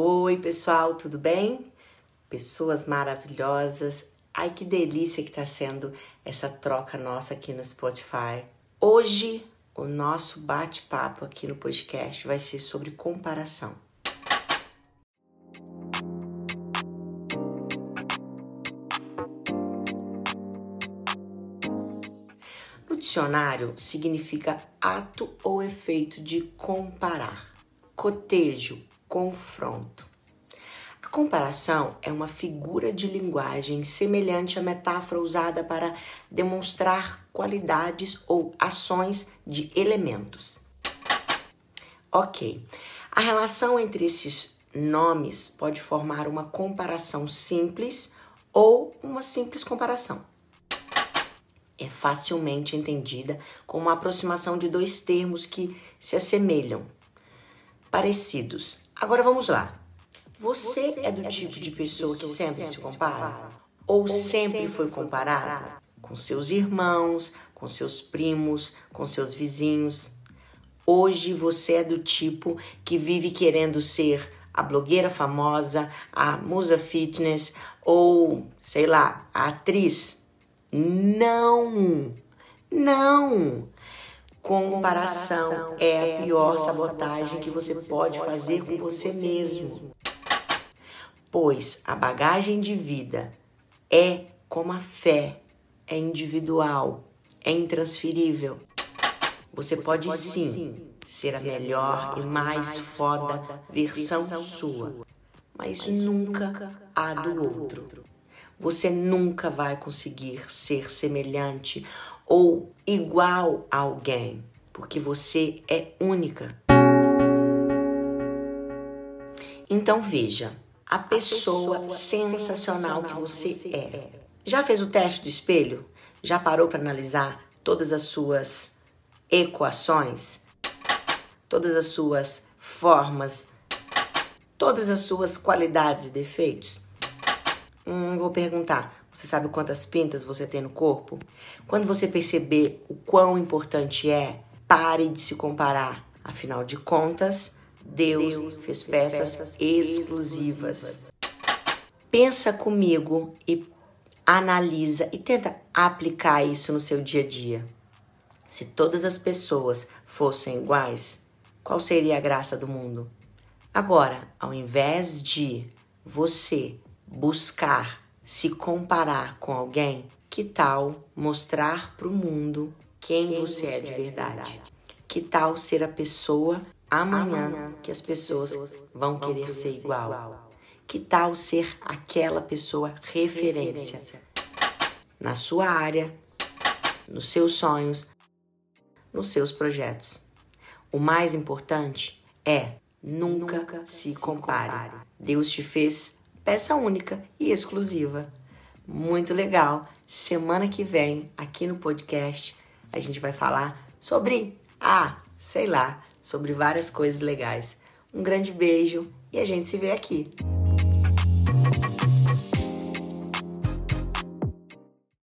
Oi, pessoal, tudo bem? Pessoas maravilhosas. Ai, que delícia que tá sendo essa troca nossa aqui no Spotify. Hoje, o nosso bate-papo aqui no podcast vai ser sobre comparação. No dicionário, significa ato ou efeito de comparar, cotejo, confronto. A comparação é uma figura de linguagem semelhante à metáfora usada para demonstrar qualidades ou ações de elementos. Ok, a relação entre esses nomes pode formar uma comparação simples ou uma simples comparação. É facilmente entendida como uma aproximação de dois termos que se assemelham, parecidos. Agora vamos lá. Você, Você é do é tipo, tipo de pessoa que sempre se compara? Ou, Ou sempre foi comparado? Com seus irmãos, com seus primos, com seus vizinhos? Hoje você é do tipo que vive querendo ser a blogueira famosa, a musa fitness ou, sei lá, a atriz? Não! Não! Comparação é a pior sabotagem que você pode fazer com você mesmo. Pois a bagagem de vida é como a fé, é individual, é intransferível. Você pode sim ser a melhor e mais foda versão sua, mas nunca a do outro. Você nunca vai conseguir ser semelhante ou igual a alguém, porque você é única. Então veja, a pessoa, a pessoa sensacional, sensacional que você, que você é. é. Já fez o teste do espelho? Já parou para analisar todas as suas equações? Todas as suas formas? Todas as suas qualidades e defeitos? Hum, vou perguntar. Você sabe quantas pintas você tem no corpo? Quando você perceber o quão importante é, pare de se comparar. Afinal de contas, Deus, Deus fez peças, peças exclusivas. exclusivas. Pensa comigo e analisa e tenta aplicar isso no seu dia a dia. Se todas as pessoas fossem iguais, qual seria a graça do mundo? Agora, ao invés de você buscar se comparar com alguém, que tal mostrar para o mundo quem, quem você, é de verdade? verdade? Que tal ser a pessoa amanhã, amanhã que as pessoas, pessoas vão, querer, querer ser igual? igual? Que tal ser aquela pessoa referência, referência na sua área, nos seus sonhos, nos seus projetos? O mais importante é nunca, nunca se compare. compare. Deus te fez peça única e exclusiva. Muito legal. Semana que vem, aqui no podcast, a gente vai falar sobre, ah, sei lá, sobre várias coisas legais. Um grande beijo e a gente se vê aqui.